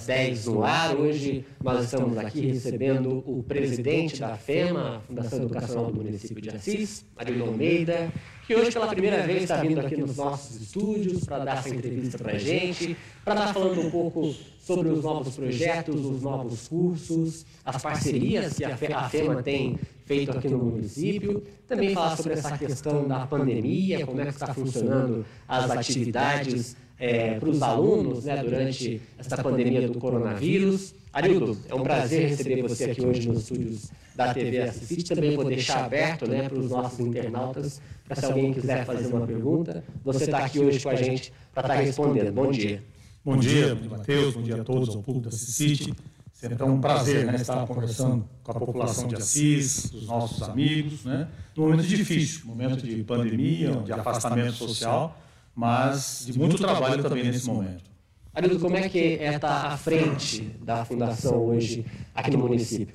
das 10 no ar. Hoje nós estamos aqui recebendo o presidente da FEMA, Fundação Educacional do Município de Assis, Marildo Almeida, que hoje pela primeira vez está vindo aqui nos nossos estúdios para dar essa entrevista para a gente, para estar falando um pouco sobre os novos projetos, os novos cursos, as parcerias que a FEMA tem feito aqui no município, também falar sobre essa questão da pandemia, como é que está funcionando as atividades é, para os alunos né, durante essa pandemia do coronavírus. Arildo, é um prazer receber você aqui hoje nos estúdios da TV Assist. Também vou deixar aberto né, para os nossos internautas, para se alguém quiser fazer uma pergunta, você está aqui hoje com a gente para estar tá respondendo. Bom dia. Bom dia, Matheus, bom dia a todos, ao público da Assist. Sempre é um prazer né, estar conversando com a população de Assis, os nossos amigos, né, num momento difícil, momento de pandemia, de afastamento social, mas de muito trabalho também nesse momento. Arildo, como é que é estar à frente da Fundação hoje aqui no município?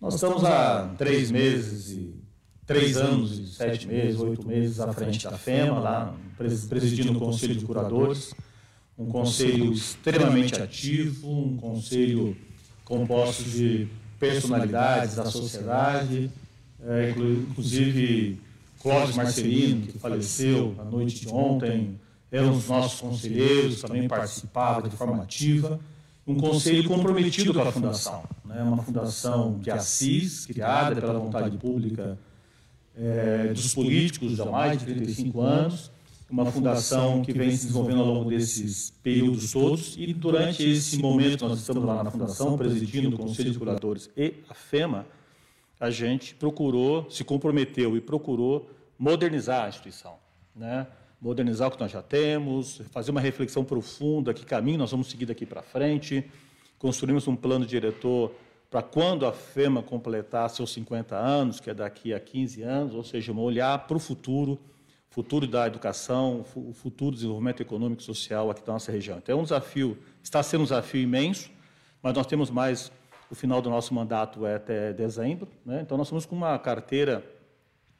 Nós estamos há três meses e três anos e sete meses, oito meses à frente da FEMA, lá presidindo o Conselho de Curadores, um conselho extremamente ativo, um conselho composto de personalidades da sociedade, é, inclusive Cláudio Marcelino, que faleceu na noite de ontem, eram os nossos conselheiros, também participava de forma ativa. Um conselho comprometido com a fundação, né? uma fundação de Assis, criada pela vontade pública é, dos políticos há mais de 35 anos, uma fundação que vem se desenvolvendo ao longo desses períodos todos, e durante esse momento nós estamos lá na fundação, presidindo o Conselho de Curadores e a FEMA, a gente procurou, se comprometeu e procurou modernizar a instituição, né? modernizar o que nós já temos, fazer uma reflexão profunda, que caminho nós vamos seguir daqui para frente. Construímos um plano diretor para quando a FEMA completar seus 50 anos, que é daqui a 15 anos, ou seja, um olhar para o futuro, futuro da educação, o futuro do desenvolvimento econômico e social aqui da nossa região. Então, é um desafio, está sendo um desafio imenso, mas nós temos mais o final do nosso mandato é até dezembro. Né? Então, nós estamos com uma carteira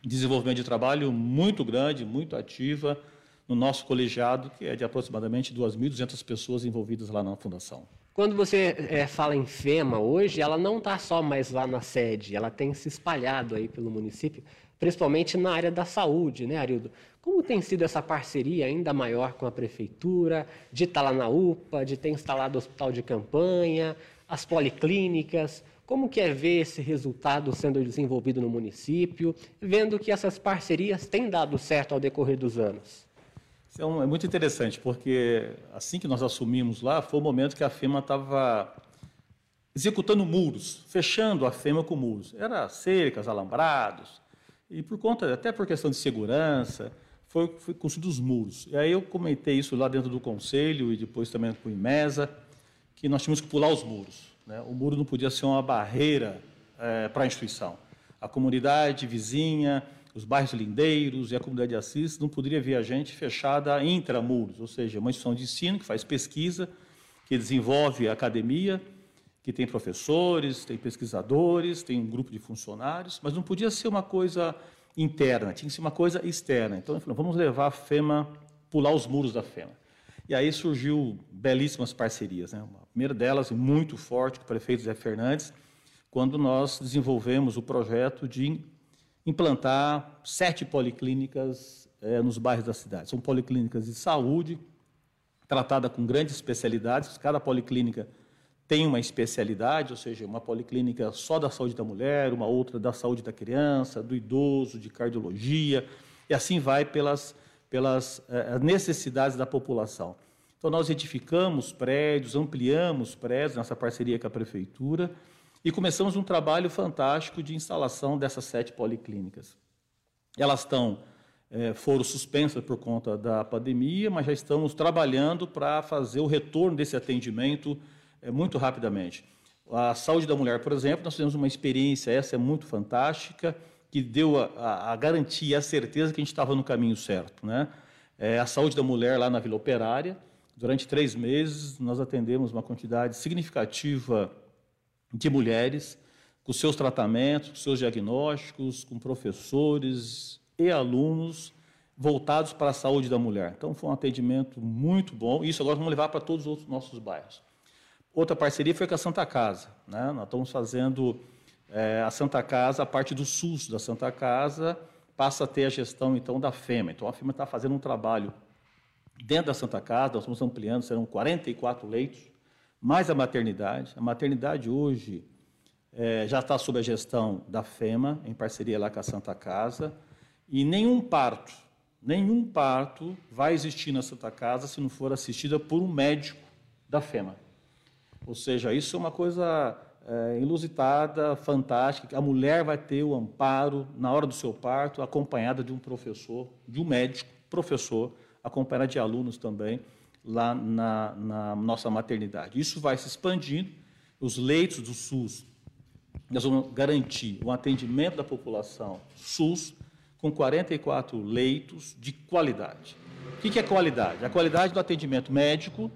de desenvolvimento de trabalho muito grande, muito ativa no nosso colegiado, que é de aproximadamente 2.200 pessoas envolvidas lá na Fundação. Quando você é, fala em FEMA hoje, ela não está só mais lá na sede, ela tem se espalhado aí pelo município, principalmente na área da saúde, né, Arildo? Como tem sido essa parceria ainda maior com a prefeitura, de estar lá na UPA, de ter instalado hospital de campanha, as policlínicas. Como que é ver esse resultado sendo desenvolvido no município, vendo que essas parcerias têm dado certo ao decorrer dos anos? Isso é, muito interessante, porque assim que nós assumimos lá, foi o momento que a FEMA estava executando muros, fechando a FEMA com muros. Era cercas, alambrados, e por conta, até por questão de segurança, foi, foi construídos os muros. E aí eu comentei isso lá dentro do conselho e depois também com o IMESA, que nós tínhamos que pular os muros. Né? O muro não podia ser uma barreira é, para a instituição. A comunidade vizinha, os bairros lindeiros e a comunidade de Assis não poderia ver a gente fechada intramuros, ou seja, uma instituição de ensino que faz pesquisa, que desenvolve academia, que tem professores, tem pesquisadores, tem um grupo de funcionários, mas não podia ser uma coisa interna, tinha que ser uma coisa externa. Então, falou, vamos levar a FEMA, pular os muros da FEMA. E aí surgiu belíssimas parcerias. Né? A primeira delas, muito forte, com o prefeito Zé Fernandes, quando nós desenvolvemos o projeto de implantar sete policlínicas é, nos bairros da cidade. São policlínicas de saúde, tratada com grandes especialidades. Cada policlínica tem uma especialidade, ou seja, uma policlínica só da saúde da mulher, uma outra da saúde da criança, do idoso, de cardiologia, e assim vai pelas pelas eh, necessidades da população. Então, nós edificamos prédios, ampliamos prédios nessa parceria com a Prefeitura e começamos um trabalho fantástico de instalação dessas sete policlínicas. Elas estão, eh, foram suspensas por conta da pandemia, mas já estamos trabalhando para fazer o retorno desse atendimento eh, muito rapidamente. A saúde da mulher, por exemplo, nós temos uma experiência, essa é muito fantástica, que deu a, a garantia, a certeza que a gente estava no caminho certo. Né? É, a saúde da mulher lá na Vila Operária, durante três meses, nós atendemos uma quantidade significativa de mulheres com seus tratamentos, com seus diagnósticos, com professores e alunos voltados para a saúde da mulher. Então, foi um atendimento muito bom. Isso agora vamos levar para todos os outros nossos bairros. Outra parceria foi com a Santa Casa. Né? Nós estamos fazendo é, a Santa Casa, a parte do SUS da Santa Casa passa a ter a gestão, então, da FEMA. Então, a FEMA está fazendo um trabalho dentro da Santa Casa, nós estamos ampliando, serão 44 leitos, mais a maternidade. A maternidade hoje é, já está sob a gestão da FEMA, em parceria lá com a Santa Casa, e nenhum parto, nenhum parto vai existir na Santa Casa se não for assistida por um médico da FEMA. Ou seja, isso é uma coisa é, inusitada, fantástica. A mulher vai ter o amparo na hora do seu parto, acompanhada de um professor, de um médico, professor, acompanhada de alunos também, lá na, na nossa maternidade. Isso vai se expandindo. Os leitos do SUS, nós vamos garantir o atendimento da população SUS com 44 leitos de qualidade. O que é qualidade? A qualidade do atendimento médico,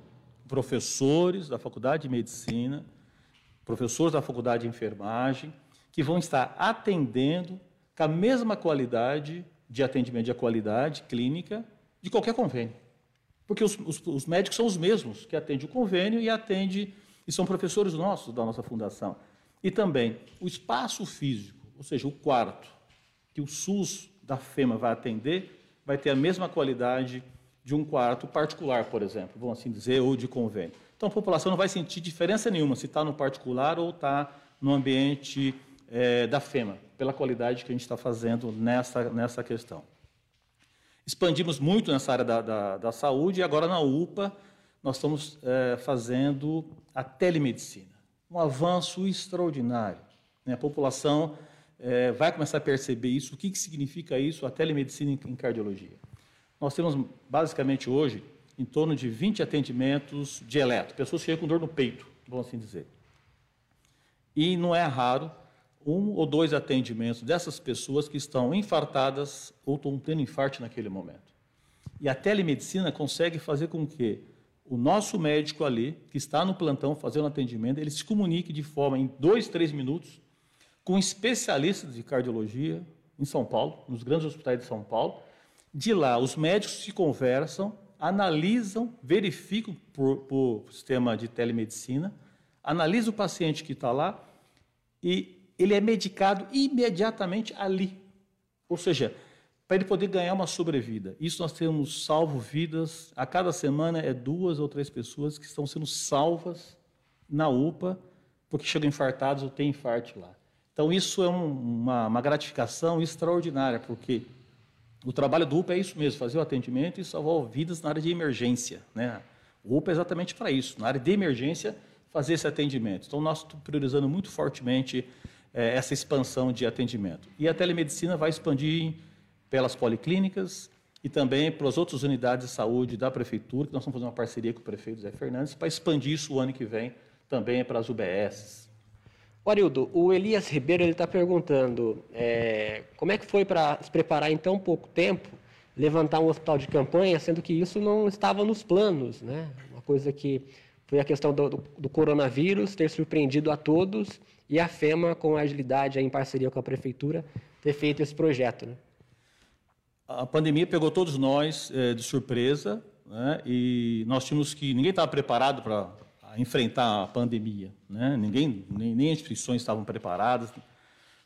professores da Faculdade de Medicina, professores da Faculdade de Enfermagem, que vão estar atendendo com a mesma qualidade de atendimento de qualidade clínica de qualquer convênio. Porque os, os, os médicos são os mesmos que atendem o convênio e atendem, e são professores nossos da nossa fundação. E também o espaço físico, ou seja, o quarto, que o SUS da FEMA vai atender, vai ter a mesma qualidade de um quarto particular, por exemplo, vamos assim dizer, ou de convênio. Então a população não vai sentir diferença nenhuma se está no particular ou está no ambiente é, da FEMA, pela qualidade que a gente está fazendo nessa, nessa questão. Expandimos muito nessa área da, da, da saúde e agora na UPA nós estamos é, fazendo a telemedicina. Um avanço extraordinário. Né? A população é, vai começar a perceber isso. O que, que significa isso, a telemedicina em, em cardiologia? Nós temos basicamente hoje em torno de 20 atendimentos de eletro, pessoas que chegam com dor no peito, vamos assim dizer. E não é raro um ou dois atendimentos dessas pessoas que estão infartadas ou estão tendo infarto naquele momento. E a telemedicina consegue fazer com que o nosso médico ali, que está no plantão fazendo atendimento, ele se comunique de forma em dois, três minutos com especialistas de cardiologia em São Paulo, nos grandes hospitais de São Paulo. De lá, os médicos se conversam analisam, verificam por, por sistema de telemedicina, analisa o paciente que está lá e ele é medicado imediatamente ali. Ou seja, para ele poder ganhar uma sobrevida. Isso nós temos salvo vidas. A cada semana é duas ou três pessoas que estão sendo salvas na UPA porque chegam infartados ou têm infarto lá. Então isso é um, uma, uma gratificação extraordinária, porque o trabalho do UPA é isso mesmo, fazer o atendimento e salvar vidas na área de emergência. Né? O UPA é exatamente para isso, na área de emergência, fazer esse atendimento. Então, nós estamos priorizando muito fortemente é, essa expansão de atendimento. E a telemedicina vai expandir pelas policlínicas e também pelas outras unidades de saúde da Prefeitura, que nós estamos fazendo uma parceria com o prefeito Zé Fernandes, para expandir isso o ano que vem também para as UBSs, Arildo, o Elias Ribeiro está perguntando é, como é que foi para se preparar em tão pouco tempo levantar um hospital de campanha, sendo que isso não estava nos planos, né? Uma coisa que foi a questão do, do, coronavírus ter surpreendido a todos e a FEMA, com agilidade, em parceria com a prefeitura, ter feito esse projeto. Né? A pandemia pegou todos nós é, de surpresa né? e nós tínhamos que ninguém estava preparado para enfrentar a pandemia. Né? Ninguém, nem, nem as instituições estavam preparadas.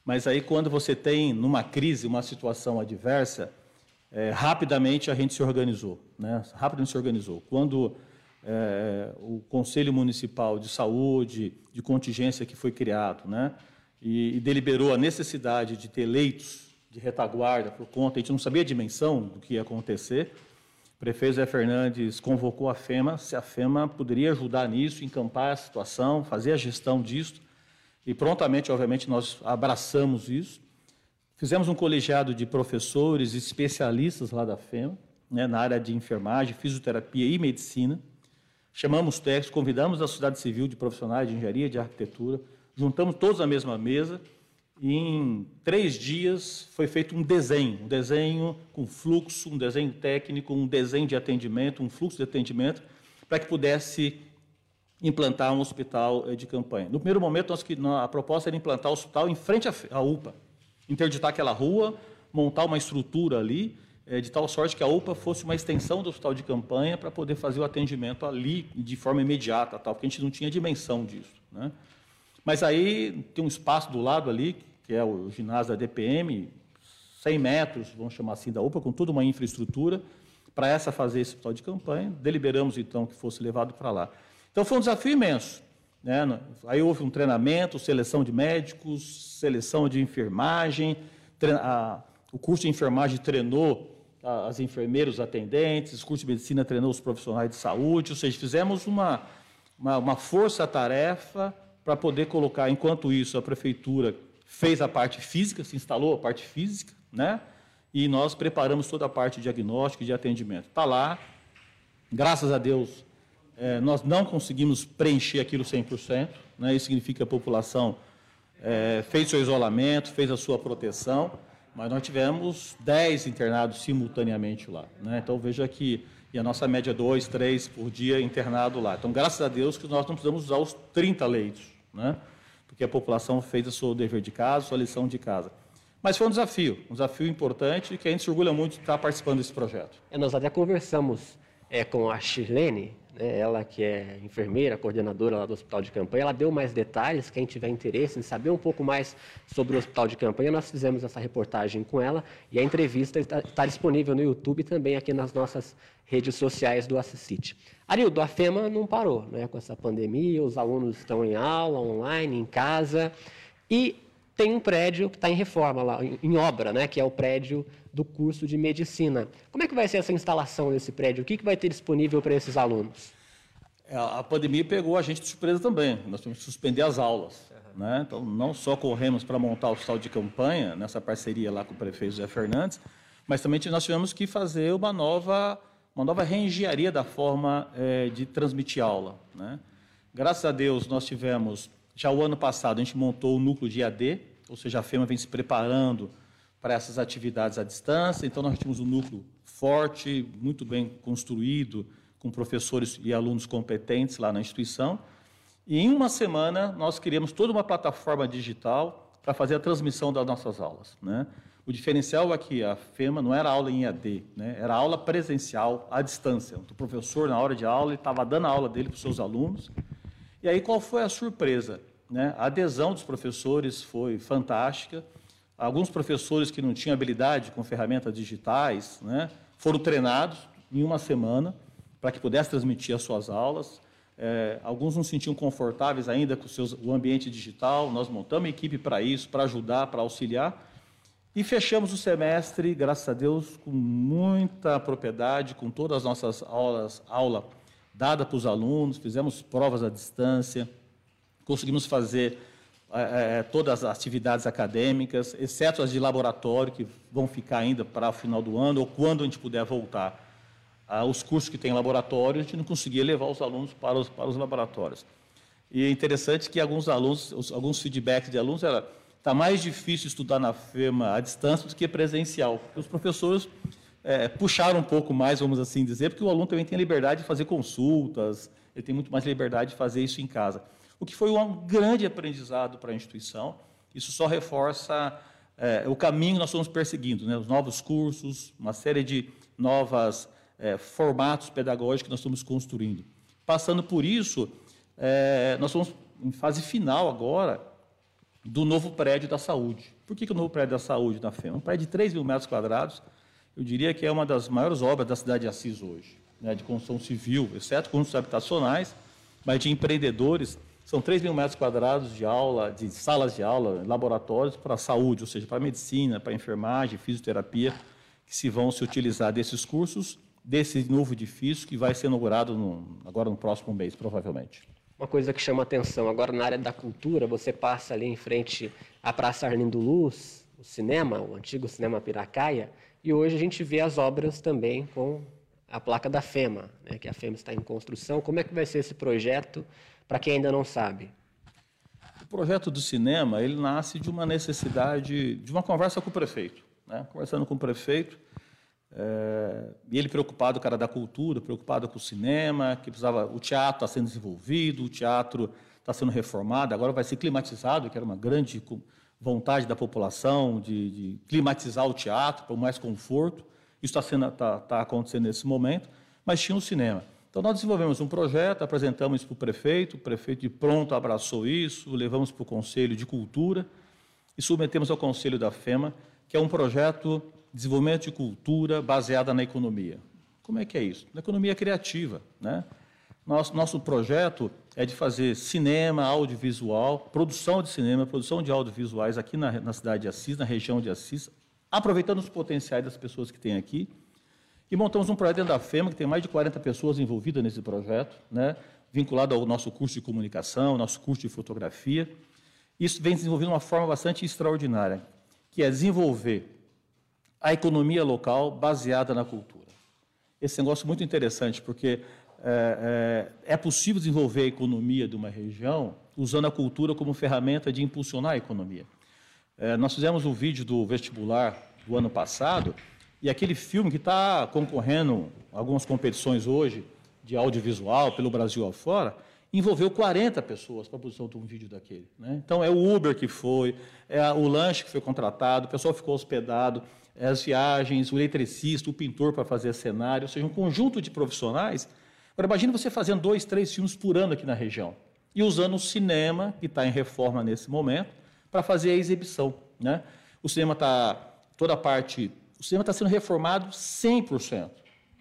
Mas aí, quando você tem, numa crise, uma situação adversa, é, rapidamente a gente se organizou. Né? Rapidamente se organizou. Quando é, o Conselho Municipal de Saúde, de contingência que foi criado, né? e, e deliberou a necessidade de ter leitos de retaguarda por conta, a gente não sabia a dimensão do que ia acontecer, prefeito Zé Fernandes convocou a FEMA, se a FEMA poderia ajudar nisso, encampar a situação, fazer a gestão disso. E prontamente, obviamente, nós abraçamos isso. Fizemos um colegiado de professores especialistas lá da FEMA, né, na área de enfermagem, fisioterapia e medicina. Chamamos técnicos, convidamos a sociedade civil de profissionais de engenharia, de arquitetura, juntamos todos na mesma mesa e em três dias foi feito um desenho, um desenho com fluxo, um desenho técnico, um desenho de atendimento, um fluxo de atendimento, para que pudesse implantar um hospital eh, de campanha. No primeiro momento, a proposta era implantar o hospital em frente à UPA, interditar aquela rua, montar uma estrutura ali, é, de tal sorte que a UPA fosse uma extensão do hospital de campanha para poder fazer o atendimento ali de forma imediata, tal, porque a gente não tinha dimensão disso. Né? Mas aí tem um espaço do lado ali, que é o ginásio da DPM, 100 metros, vamos chamar assim, da UPA, com toda uma infraestrutura, para essa fazer esse hospital de campanha. Deliberamos, então, que fosse levado para lá. Então, foi um desafio imenso. Né? Aí houve um treinamento, seleção de médicos, seleção de enfermagem, treina... o curso de enfermagem treinou as enfermeiras, atendentes, o curso de medicina treinou os profissionais de saúde, ou seja, fizemos uma, uma, uma força-tarefa para poder colocar, enquanto isso, a prefeitura fez a parte física, se instalou a parte física, né? e nós preparamos toda a parte de diagnóstico e de atendimento. Está lá, graças a Deus, é, nós não conseguimos preencher aquilo 100%, né? isso significa que a população é, fez seu isolamento, fez a sua proteção, mas nós tivemos 10 internados simultaneamente lá. Né? Então veja que e a nossa média é 2, 3 por dia internado lá. Então, graças a Deus que nós não precisamos usar os 30 leitos, né? Porque a população fez o seu dever de casa, sua lição de casa. Mas foi um desafio, um desafio importante que a gente se orgulha muito de estar participando desse projeto. É, nós até conversamos é, com a Chilene, né, ela que é enfermeira, coordenadora lá do hospital de campanha, ela deu mais detalhes, quem tiver interesse em saber um pouco mais sobre o hospital de campanha, nós fizemos essa reportagem com ela e a entrevista está, está disponível no YouTube e também aqui nas nossas redes sociais do Assisite. Arildo, a FEMA não parou né, com essa pandemia, os alunos estão em aula, online, em casa, e tem um prédio que está em reforma lá, em obra, né, que é o prédio do curso de medicina. Como é que vai ser essa instalação desse prédio? O que, que vai ter disponível para esses alunos? É, a pandemia pegou a gente de surpresa também. Nós tivemos que suspender as aulas. Uhum. Né? Então, não só corremos para montar o hospital de campanha, nessa parceria lá com o prefeito José Fernandes, mas também nós tivemos que fazer uma nova, uma nova reengenharia da forma é, de transmitir aula. Né? Graças a Deus, nós tivemos, já o ano passado, a gente montou o núcleo de AD, ou seja, a FEMA vem se preparando para essas atividades à distância. Então, nós tínhamos um núcleo forte, muito bem construído, com professores e alunos competentes lá na instituição. E em uma semana, nós criamos toda uma plataforma digital para fazer a transmissão das nossas aulas. Né? O diferencial aqui, a FEMA não era aula em EAD, né? era aula presencial à distância. O professor, na hora de aula, estava dando a aula dele para os seus alunos. E aí, qual foi a surpresa? Né? A adesão dos professores foi fantástica. Alguns professores que não tinham habilidade com ferramentas digitais né, foram treinados em uma semana para que pudessem transmitir as suas aulas. É, alguns não se sentiam confortáveis ainda com seus, o ambiente digital. Nós montamos equipe para isso, para ajudar, para auxiliar. E fechamos o semestre, graças a Deus, com muita propriedade, com todas as nossas aulas, aula dada para os alunos, fizemos provas à distância, conseguimos fazer é, é, todas as atividades acadêmicas, exceto as de laboratório, que vão ficar ainda para o final do ano, ou quando a gente puder voltar. Ah, os cursos que tem laboratório, a gente não conseguia levar os alunos para os, para os laboratórios. E é interessante que alguns alunos, os, alguns feedbacks de alunos era está mais difícil estudar na FEMA à distância do que presencial. Os professores é, puxaram um pouco mais, vamos assim dizer, porque o aluno também tem liberdade de fazer consultas, ele tem muito mais liberdade de fazer isso em casa o que foi um grande aprendizado para a instituição. Isso só reforça é, o caminho que nós estamos perseguindo, né? os novos cursos, uma série de novos é, formatos pedagógicos que nós estamos construindo. Passando por isso, é, nós estamos em fase final agora do novo prédio da saúde. Por que, que o novo prédio da saúde da FEMA? Um prédio de 3 mil metros quadrados, eu diria que é uma das maiores obras da cidade de Assis hoje, né, de construção civil, exceto construções habitacionais, mas de empreendedores são 3 mil metros quadrados de aula, de salas de aula, laboratórios para a saúde, ou seja, para a medicina, para a enfermagem, fisioterapia, que se vão se utilizar desses cursos, desse novo edifício que vai ser inaugurado no, agora no próximo mês, provavelmente. Uma coisa que chama atenção, agora na área da cultura, você passa ali em frente à Praça Arlindo Luz, o cinema, o antigo cinema Piracaia, e hoje a gente vê as obras também com a placa da FEMA, né, que a FEMA está em construção. Como é que vai ser esse projeto? Para quem ainda não sabe? O projeto do cinema ele nasce de uma necessidade, de uma conversa com o prefeito. Né? Conversando com o prefeito, é, e ele preocupado, cara da cultura, preocupado com o cinema, que precisava, o teatro está sendo desenvolvido, o teatro está sendo reformado, agora vai ser climatizado, que era uma grande vontade da população de, de climatizar o teatro para mais conforto. Isso está tá, tá acontecendo nesse momento, mas tinha um cinema. Então, nós desenvolvemos um projeto, apresentamos para o prefeito, o prefeito de pronto abraçou isso, levamos para o Conselho de Cultura e submetemos ao Conselho da FEMA, que é um projeto de desenvolvimento de cultura baseada na economia. Como é que é isso? Na economia criativa. Né? Nosso, nosso projeto é de fazer cinema, audiovisual, produção de cinema, produção de audiovisuais aqui na, na cidade de Assis, na região de Assis, aproveitando os potenciais das pessoas que tem aqui. E montamos um projeto dentro da FEMA, que tem mais de 40 pessoas envolvidas nesse projeto, né, vinculado ao nosso curso de comunicação, nosso curso de fotografia. Isso vem desenvolvendo de uma forma bastante extraordinária, que é desenvolver a economia local baseada na cultura. Esse é negócio muito interessante, porque é, é, é, possível desenvolver a economia de uma região usando a cultura como ferramenta de impulsionar a economia. É, nós fizemos um vídeo do vestibular do ano passado e aquele filme que está concorrendo algumas competições hoje de audiovisual pelo Brasil afora, envolveu 40 pessoas para a produção de um vídeo daquele. Né? Então, é o Uber que foi, é o lanche que foi contratado, o pessoal ficou hospedado, é as viagens, o eletricista, o pintor para fazer cenário, ou seja, um conjunto de profissionais. Agora, imagine você fazendo dois, três filmes por ano aqui na região e usando o cinema, que está em reforma nesse momento, para fazer a exibição. Né? O cinema está, toda a parte, o cinema está sendo reformado 100%.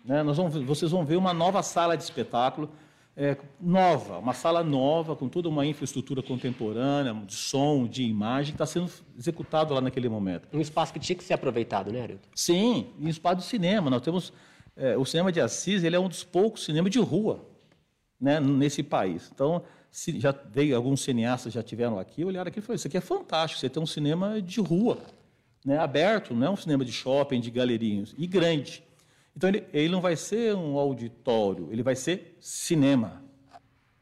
Né? Nós vamos, vocês vão ver uma nova sala de espetáculo, é, nova, uma sala nova, com toda uma infraestrutura contemporânea, de som, de imagem, que está sendo executado lá naquele momento. Um espaço que tinha que ser aproveitado, né, Arilton? Sim, um espaço de cinema. Nós temos. É, o cinema de Assis ele é um dos poucos cinemas de rua né, nesse país. Então, se, já veio alguns cineastas já tiveram aqui, olharam aqui e falaram: Isso aqui é fantástico, você tem um cinema de rua, né, aberto, não é um cinema de shopping, de galerinhos, e grande. Então, ele, ele não vai ser um auditório, ele vai ser cinema.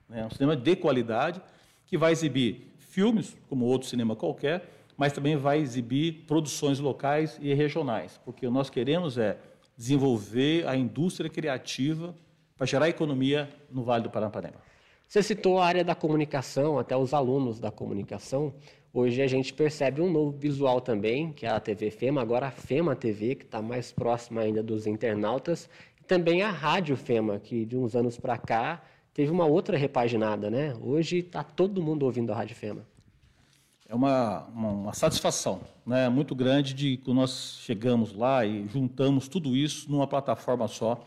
Né? Um cinema de qualidade que vai exibir filmes, como outro cinema qualquer, mas também vai exibir produções locais e regionais, porque nós queremos é desenvolver a indústria criativa para gerar economia no Vale do Paranapanema. Você citou a área da comunicação, até os alunos da comunicação. Hoje a gente percebe um novo visual também, que é a TV FEMA, agora a FEMA TV, que está mais próxima ainda dos internautas, e também a Rádio FEMA, que de uns anos para cá teve uma outra repaginada, né? Hoje está todo mundo ouvindo a Rádio FEMA. É uma, uma, uma, satisfação né, muito grande de que nós chegamos lá e juntamos tudo isso numa plataforma só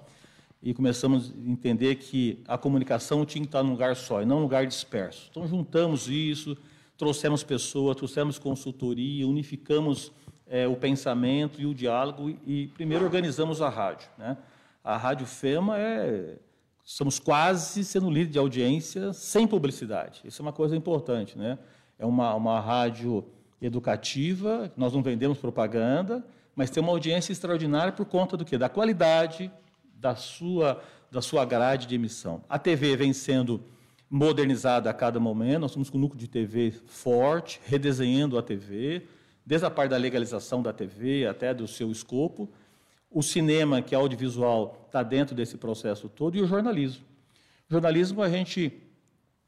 e começamos a entender que a comunicação tinha que estar num lugar só e não num lugar disperso. Então juntamos isso, trouxemos pessoas, trouxemos consultoria, unificamos é, o pensamento e o diálogo e, primeiro, organizamos a rádio. Né? A Rádio FEMA é. Estamos quase sendo líder de audiência sem publicidade. Isso é uma coisa importante. Né? É uma, uma rádio educativa, nós não vendemos propaganda, mas tem uma audiência extraordinária por conta do quê? Da qualidade da sua, da sua grade de emissão. A TV vem sendo modernizada a cada momento. Nós estamos com um núcleo de TV forte, redesenhando a TV, desde a parte da legalização da TV até do seu escopo. O cinema, que é audiovisual, está dentro desse processo todo, e o jornalismo. O jornalismo, a gente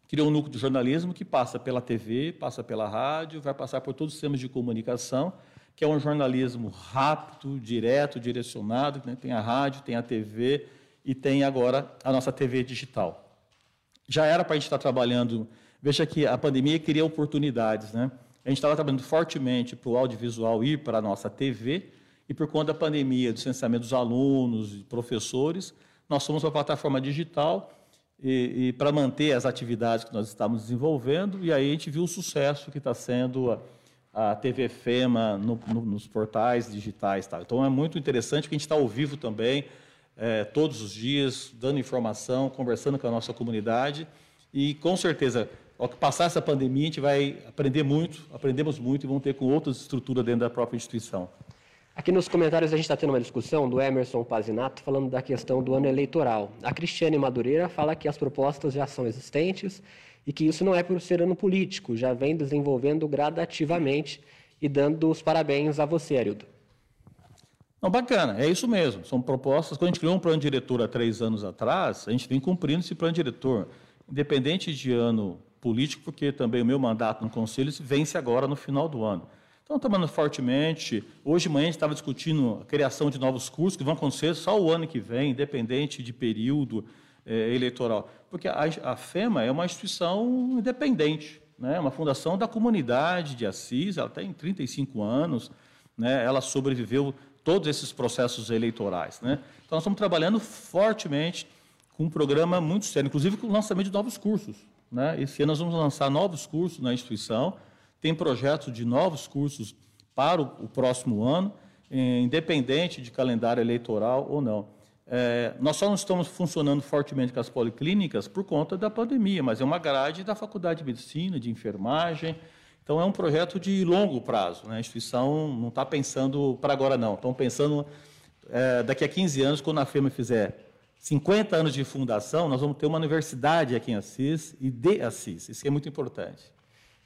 criou um núcleo de jornalismo que passa pela TV, passa pela rádio, vai passar por todos os sistemas de comunicação, que é um jornalismo rápido, direto, direcionado. Né? Tem a rádio, tem a TV e tem agora a nossa TV digital já era para a gente estar trabalhando. Veja que a pandemia cria oportunidades, né? A gente estava trabalhando fortemente para o audiovisual ir para a nossa TV, e por conta da pandemia, do licenciamento dos alunos e professores, nós fomos para a plataforma digital e, e para manter as atividades que nós estamos desenvolvendo, e aí a gente viu o sucesso que está sendo a, a TV FEMA no, no, nos portais digitais. Tá? Então é muito interessante que a gente está ao vivo também, é, todos os dias, dando informação, conversando com a nossa comunidade. E com certeza, ao que passar essa pandemia, a gente vai aprender muito, aprendemos muito e vamos ter com outras estruturas dentro da própria instituição. Aqui nos comentários a gente está tendo uma discussão do Emerson Pazinato falando da questão do ano eleitoral. A Cristiane Madureira fala que as propostas já são existentes e que isso não é por ser ano político, já vem desenvolvendo gradativamente e dando os parabéns a você, Arildo. Não, bacana, é isso mesmo. São propostas. Quando a gente criou um plano diretor há três anos atrás, a gente vem cumprindo esse plano diretor, independente de ano político, porque também o meu mandato no Conselho vence agora no final do ano. Então, trabalhando fortemente. Hoje de manhã a gente estava discutindo a criação de novos cursos que vão acontecer só o ano que vem, independente de período é, eleitoral. Porque a, a, FEMA é uma instituição independente, né? uma fundação da comunidade de Assis, ela tem 35 anos, né? ela sobreviveu todos esses processos eleitorais. Né? Então, nós estamos trabalhando fortemente com um programa muito sério, inclusive com o lançamento de novos cursos. Né? Esse ano nós vamos lançar novos cursos na instituição, tem projetos de novos cursos para o, o próximo ano, eh, independente de calendário eleitoral ou não. É, nós só não estamos funcionando fortemente com as policlínicas por conta da pandemia, mas é uma grade da Faculdade de Medicina, de Enfermagem. Então, é um projeto de longo prazo. Né? A instituição não está pensando para agora, não. Estão pensando é, daqui a 15 anos, quando a FEMA fizer 50 anos de fundação, nós vamos ter uma universidade aqui em Assis e de Assis. Isso é muito importante.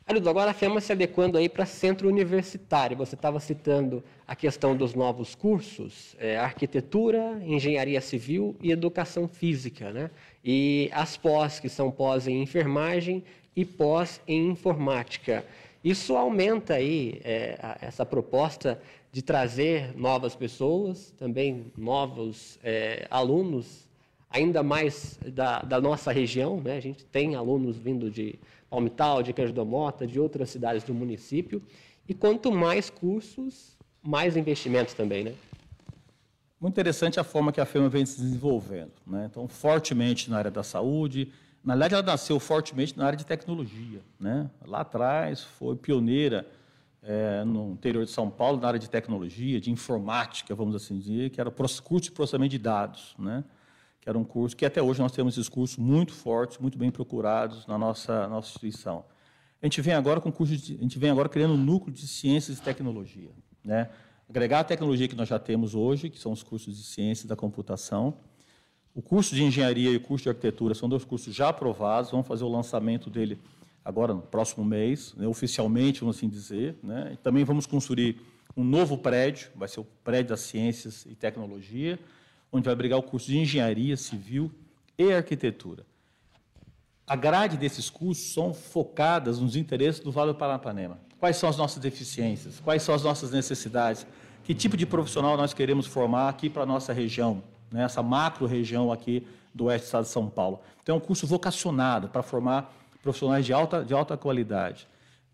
Arildo, agora a FEMA se adequando aí para centro universitário. Você estava citando a questão dos novos cursos, é, arquitetura, engenharia civil e educação física, né? E as pós, que são pós em enfermagem e pós em informática. Isso aumenta aí é, essa proposta de trazer novas pessoas, também novos é, alunos, ainda mais da, da nossa região, né? A gente tem alunos vindo de Palmital, de da Mota, de outras cidades do município. E quanto mais cursos, mais investimentos também, né? Muito interessante a forma que a FEMA vem se desenvolvendo. Né? Então, fortemente na área da saúde. Na verdade, ela nasceu fortemente na área de tecnologia. Né? Lá atrás, foi pioneira é, no interior de São Paulo, na área de tecnologia, de informática, vamos assim dizer, que era o curso de processamento de dados. Né? que era um curso que até hoje nós temos esses cursos muito fortes, muito bem procurados na nossa, nossa instituição. A gente vem agora com curso de, a gente vem agora criando um núcleo de ciências e tecnologia, né? Agregar a tecnologia que nós já temos hoje, que são os cursos de ciência da computação. O curso de engenharia e o curso de arquitetura são dois cursos já aprovados, vamos fazer o lançamento dele agora no próximo mês, né, oficialmente, vamos assim dizer. Né? E também vamos construir um novo prédio, vai ser o prédio das ciências e tecnologia, onde vai abrigar o curso de engenharia civil e arquitetura. A grade desses cursos são focadas nos interesses do Vale do Paranapanema. Quais são as nossas deficiências? Quais são as nossas necessidades? Que tipo de profissional nós queremos formar aqui para a nossa região, né? essa macro região aqui do oeste do estado de São Paulo? É um curso vocacionado para formar profissionais de alta, de alta qualidade.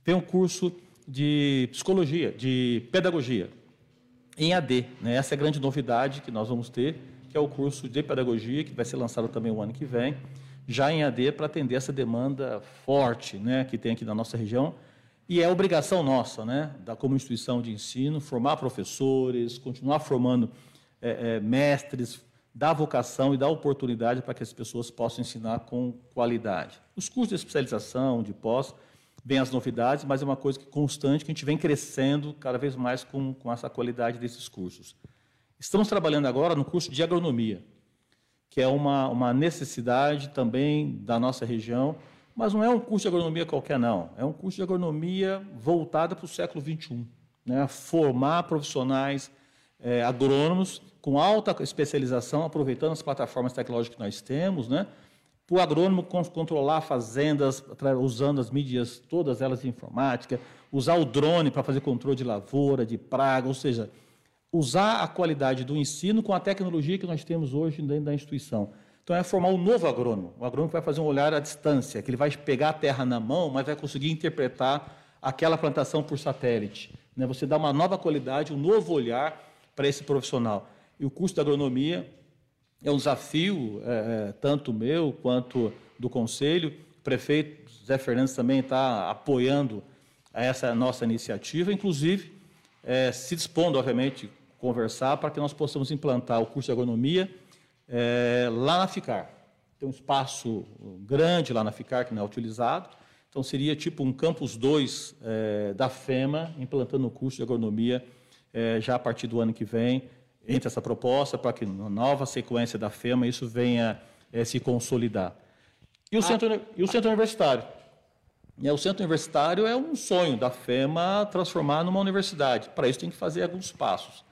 Tem um curso de psicologia, de pedagogia, em AD. Né? Essa é a grande novidade que nós vamos ter, que é o curso de pedagogia, que vai ser lançado também o ano que vem, já em AD, para atender essa demanda forte né, que tem aqui na nossa região. E é obrigação nossa, né, da, como instituição de ensino, formar professores, continuar formando é, é, mestres, dar vocação e dar oportunidade para que as pessoas possam ensinar com qualidade. Os cursos de especialização, de pós, vem as novidades, mas é uma coisa que constante, que a gente vem crescendo cada vez mais com, com essa qualidade desses cursos. Estamos trabalhando agora no curso de agronomia, que é uma, uma necessidade também da nossa região, mas não é um curso de agronomia qualquer, não. É um curso de agronomia voltado para o século XXI. Né? Formar profissionais é, agrônomos com alta especialização, aproveitando as plataformas tecnológicas que nós temos, né? para o agrônomo controlar fazendas usando as mídias, todas elas de informática, usar o drone para fazer controle de lavoura, de praga, ou seja, usar a qualidade do ensino com a tecnologia que nós temos hoje dentro da instituição. Então, é formar um novo agrônomo, um agrônomo que vai fazer um olhar à distância, que ele vai pegar a terra na mão, mas vai conseguir interpretar aquela plantação por satélite. Né? Você dá uma nova qualidade, um novo olhar para esse profissional. E o curso de agronomia é um desafio, é, é, tanto meu quanto do Conselho. O prefeito Zé Fernandes também está apoiando essa nossa iniciativa, inclusive é, se dispondo, obviamente, conversar para que nós possamos implantar o curso de agronomia é, lá na FICAR. Tem um espaço grande lá na FICAR que não é utilizado, então seria tipo um campus 2 é, da FEMA, implantando o curso de agronomia é, já a partir do ano que vem, entre essa proposta para que na nova sequência da FEMA isso venha é, se consolidar. E o, ah. centro, e o centro universitário? É, o centro universitário é um sonho da FEMA transformar numa universidade. Para isso tem que fazer alguns passos.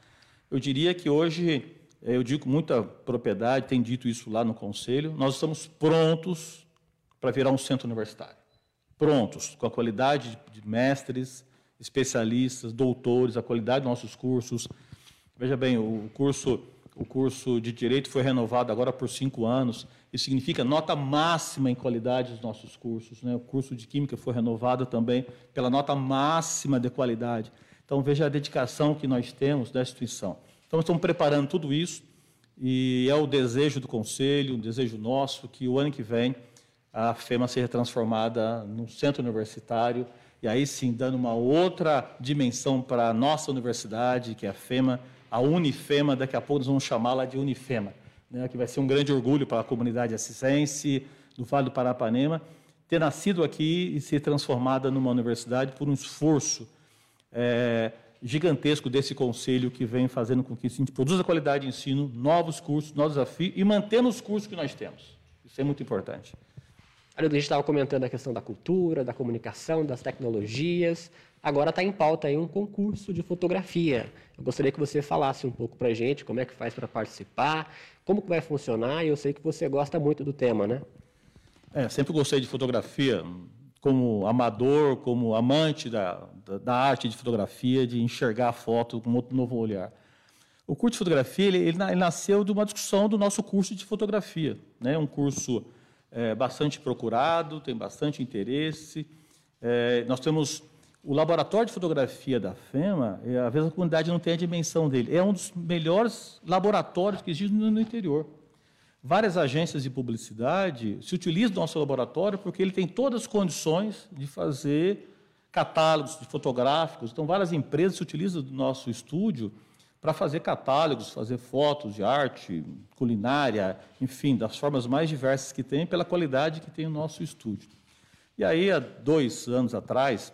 Eu diria que hoje, eh, eu digo com muita propriedade, tem dito isso lá no Conselho, nós estamos prontos para virar um centro universitário. Prontos, com a qualidade de mestres especialistas, doutores, a qualidade dos nossos cursos. Veja bem, o curso, o curso de Direito foi renovado agora por cinco anos. Isso significa nota máxima em qualidade dos nossos cursos. Né? O curso de Química foi renovado também pela nota máxima de qualidade. Então, veja a dedicação que nós temos da instituição. Então, estamos preparando tudo isso e é o desejo do Conselho, um desejo nosso, que o ano que vem a FEMA seja transformada num centro universitário e aí sim dando uma outra dimensão para a nossa universidade, que é a FEMA, a Unifema, daqui a pouco nós vamos chamá-la de Unifema, né, que vai ser um grande orgulho para a comunidade assistense do Vale do Parapanema, ter nascido aqui e ser transformada numa universidade por um esforço é, gigantesco desse conselho que vem fazendo com que a gente produza qualidade de ensino, novos cursos, novos desafios e mantendo os cursos que nós temos. Isso é muito importante. A gente estava comentando a questão da cultura, da comunicação, das tecnologias. Agora está em pauta aí um concurso de fotografia. Eu gostaria que você falasse um pouco para a gente como é que faz para participar, como que vai funcionar, e eu sei que você gosta muito do tema, né? É, sempre gostei de fotografia, como amador, como amante da, da, da, arte de fotografia, de enxergar a foto com outro novo olhar. O curso de fotografia ele, ele, nasceu de uma discussão do nosso curso de fotografia, né? Um curso é, bastante procurado, tem bastante interesse. É, nós temos o laboratório de fotografia da FEMA, é, às vezes a comunidade não tem a dimensão dele. É um dos melhores laboratórios que existe no, no interior. Várias agências de publicidade se utilizam do nosso laboratório porque ele tem todas as condições de fazer catálogos fotográficos. Então, várias empresas se utilizam do nosso estúdio para fazer catálogos, fazer fotos de arte, culinária, enfim, das formas mais diversas que tem, pela qualidade que tem o nosso estúdio. E aí, há dois anos atrás,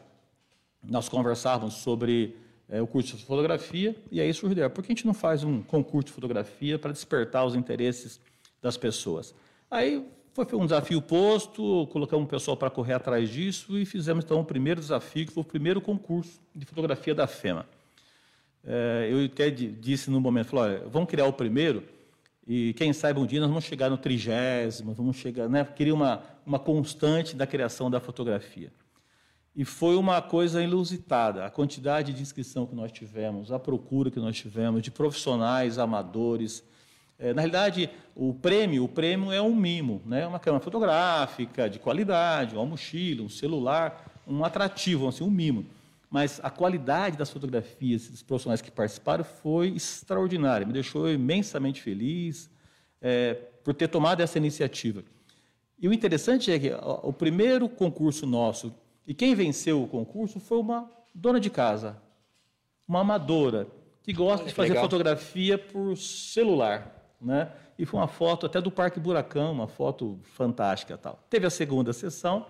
nós conversávamos sobre é, o curso de fotografia, e aí surgiu por que a gente não faz um concurso de fotografia para despertar os interesses das pessoas. Aí foi um desafio posto, colocamos o pessoal para correr atrás disso e fizemos então o primeiro desafio, que foi o primeiro concurso de fotografia da FEMA. É, eu até disse no momento, falou, olha, vamos criar o primeiro e quem sabe um dia nós vamos chegar no trigésimo, vamos chegar, né? Queria uma, uma constante da criação da fotografia. E foi uma coisa ilusitada, a quantidade de inscrição que nós tivemos, a procura que nós tivemos de profissionais amadores, é, na realidade, o prêmio, o prêmio é um mimo, né? uma câmera fotográfica de qualidade, uma mochila, um celular, um atrativo, assim, um mimo. Mas a qualidade das fotografias dos profissionais que participaram foi extraordinária, me deixou imensamente feliz é, por ter tomado essa iniciativa. E o interessante é que o primeiro concurso nosso, e quem venceu o concurso foi uma dona de casa, uma amadora, que gosta Olha, de fazer legal. fotografia por celular né? E foi uma foto até do Parque Buracão, uma foto fantástica tal. Teve a segunda sessão,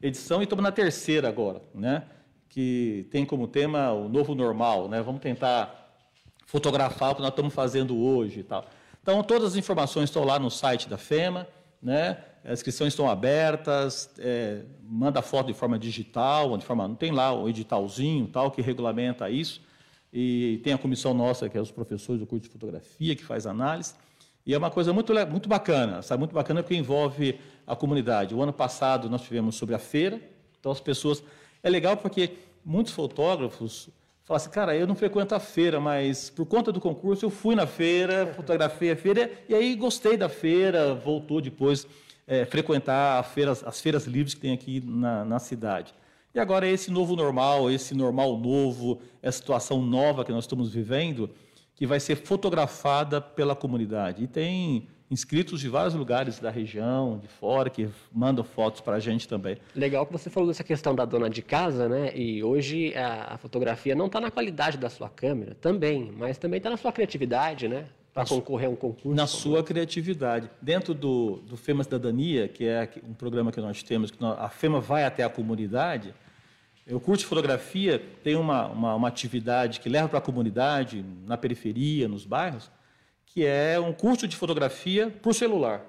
edição, e estamos na terceira agora, né? Que tem como tema o novo normal, né? Vamos tentar fotografar o que nós estamos fazendo hoje e tal. Então, todas as informações estão lá no site da FEMA, né? As inscrições estão abertas, é, manda foto de forma digital, de forma não tem lá o editalzinho tal que regulamenta isso. E tem a comissão nossa, que é os professores do curso de fotografia, que faz análise. E é uma coisa muito, muito bacana, sabe? Muito bacana porque envolve a comunidade. O ano passado nós tivemos sobre a feira, então as pessoas. É legal porque muitos fotógrafos falam assim, cara, eu não frequento a feira, mas por conta do concurso eu fui na feira, fotografei a feira, e aí gostei da feira, voltou depois é, frequentar feira, as feiras livres que tem aqui na, na cidade. E agora esse novo normal, esse normal novo, essa situação nova que nós estamos vivendo, que vai ser fotografada pela comunidade. E tem inscritos de vários lugares da região, de fora, que mandam fotos para a gente também. Legal que você falou dessa questão da dona de casa, né? E hoje a, a fotografia não está na qualidade da sua câmera, também, mas também está na sua criatividade, né? Para concorrer a um concurso. Na sua criatividade. Dentro do, do FEMA Cidadania, que é um programa que nós temos, que a FEMA vai até a comunidade, o curso de fotografia tem uma, uma, uma atividade que leva para a comunidade, na periferia, nos bairros, que é um curso de fotografia por celular.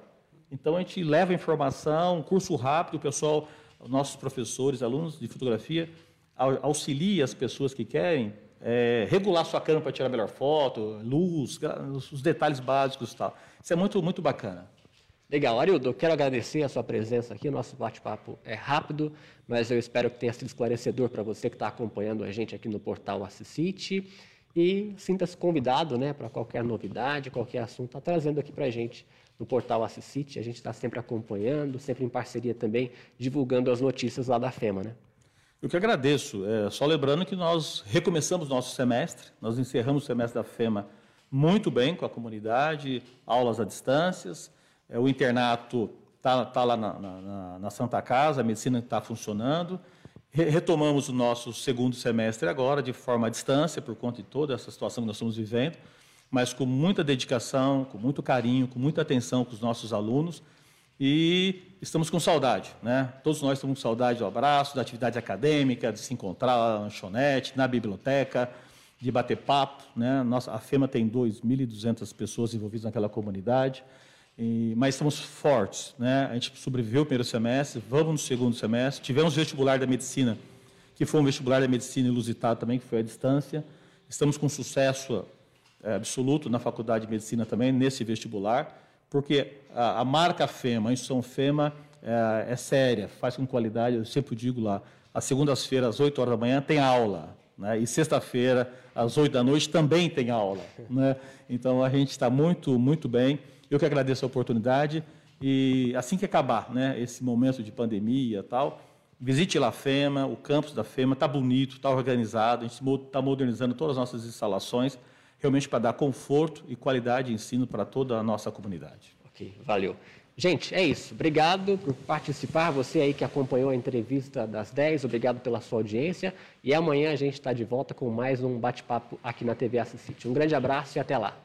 Então, a gente leva informação, um curso rápido, o pessoal, nossos professores, alunos de fotografia, auxilia as pessoas que querem é, regular sua câmera para tirar melhor foto, luz, os detalhes básicos e tal. Isso é muito, muito bacana. Legal, Arildo, eu quero agradecer a sua presença aqui. Nosso bate-papo é rápido, mas eu espero que tenha sido esclarecedor para você que está acompanhando a gente aqui no portal Assisite. E sinta-se convidado né, para qualquer novidade, qualquer assunto, está trazendo aqui para a gente no portal Assisite. A gente está sempre acompanhando, sempre em parceria também, divulgando as notícias lá da FEMA. Né? Eu que agradeço. É, só lembrando que nós recomeçamos nosso semestre, nós encerramos o semestre da FEMA muito bem com a comunidade, aulas à distância, é, o internato está tá lá na, na, na, Santa Casa, a medicina está funcionando. Re, retomamos o nosso segundo semestre agora, de forma à distância, por conta de toda essa situação que nós estamos vivendo, mas com muita dedicação, com muito carinho, com muita atenção com os nossos alunos e estamos com saudade, né? Todos nós estamos com saudade do abraço, da atividade acadêmica, de se encontrar na lanchonete, na biblioteca, de bater papo, né? Nossa, a FEMA tem 2.200 pessoas envolvidas naquela comunidade, e, mas estamos fortes, né? A gente sobreviveu o primeiro semestre, vamos no segundo semestre, tivemos vestibular da medicina, que foi um vestibular da medicina ilusitado também, que foi à distância. Estamos com sucesso é, absoluto na faculdade de medicina também, nesse vestibular porque a, a marca FEMA, a instituição FEMA é, é, séria, faz com qualidade, eu sempre digo lá, às segundas-feiras, às 8 horas da manhã, tem aula, né? e sexta-feira, às 8 da noite, também tem aula. Né? Então, a gente está muito, muito bem. Eu que agradeço a oportunidade, e assim que acabar né, esse momento de pandemia e tal, visite lá a FEMA, o campus da FEMA, está bonito, está organizado, a gente está modernizando todas as nossas instalações, realmente para dar conforto e qualidade de ensino para toda a nossa comunidade. Ok, valeu. Gente, é isso. Obrigado por participar. Você aí que acompanhou a entrevista das 10, obrigado pela sua audiência. E amanhã a gente está de volta com mais um bate-papo aqui na TV Assisite. Um grande abraço e até lá.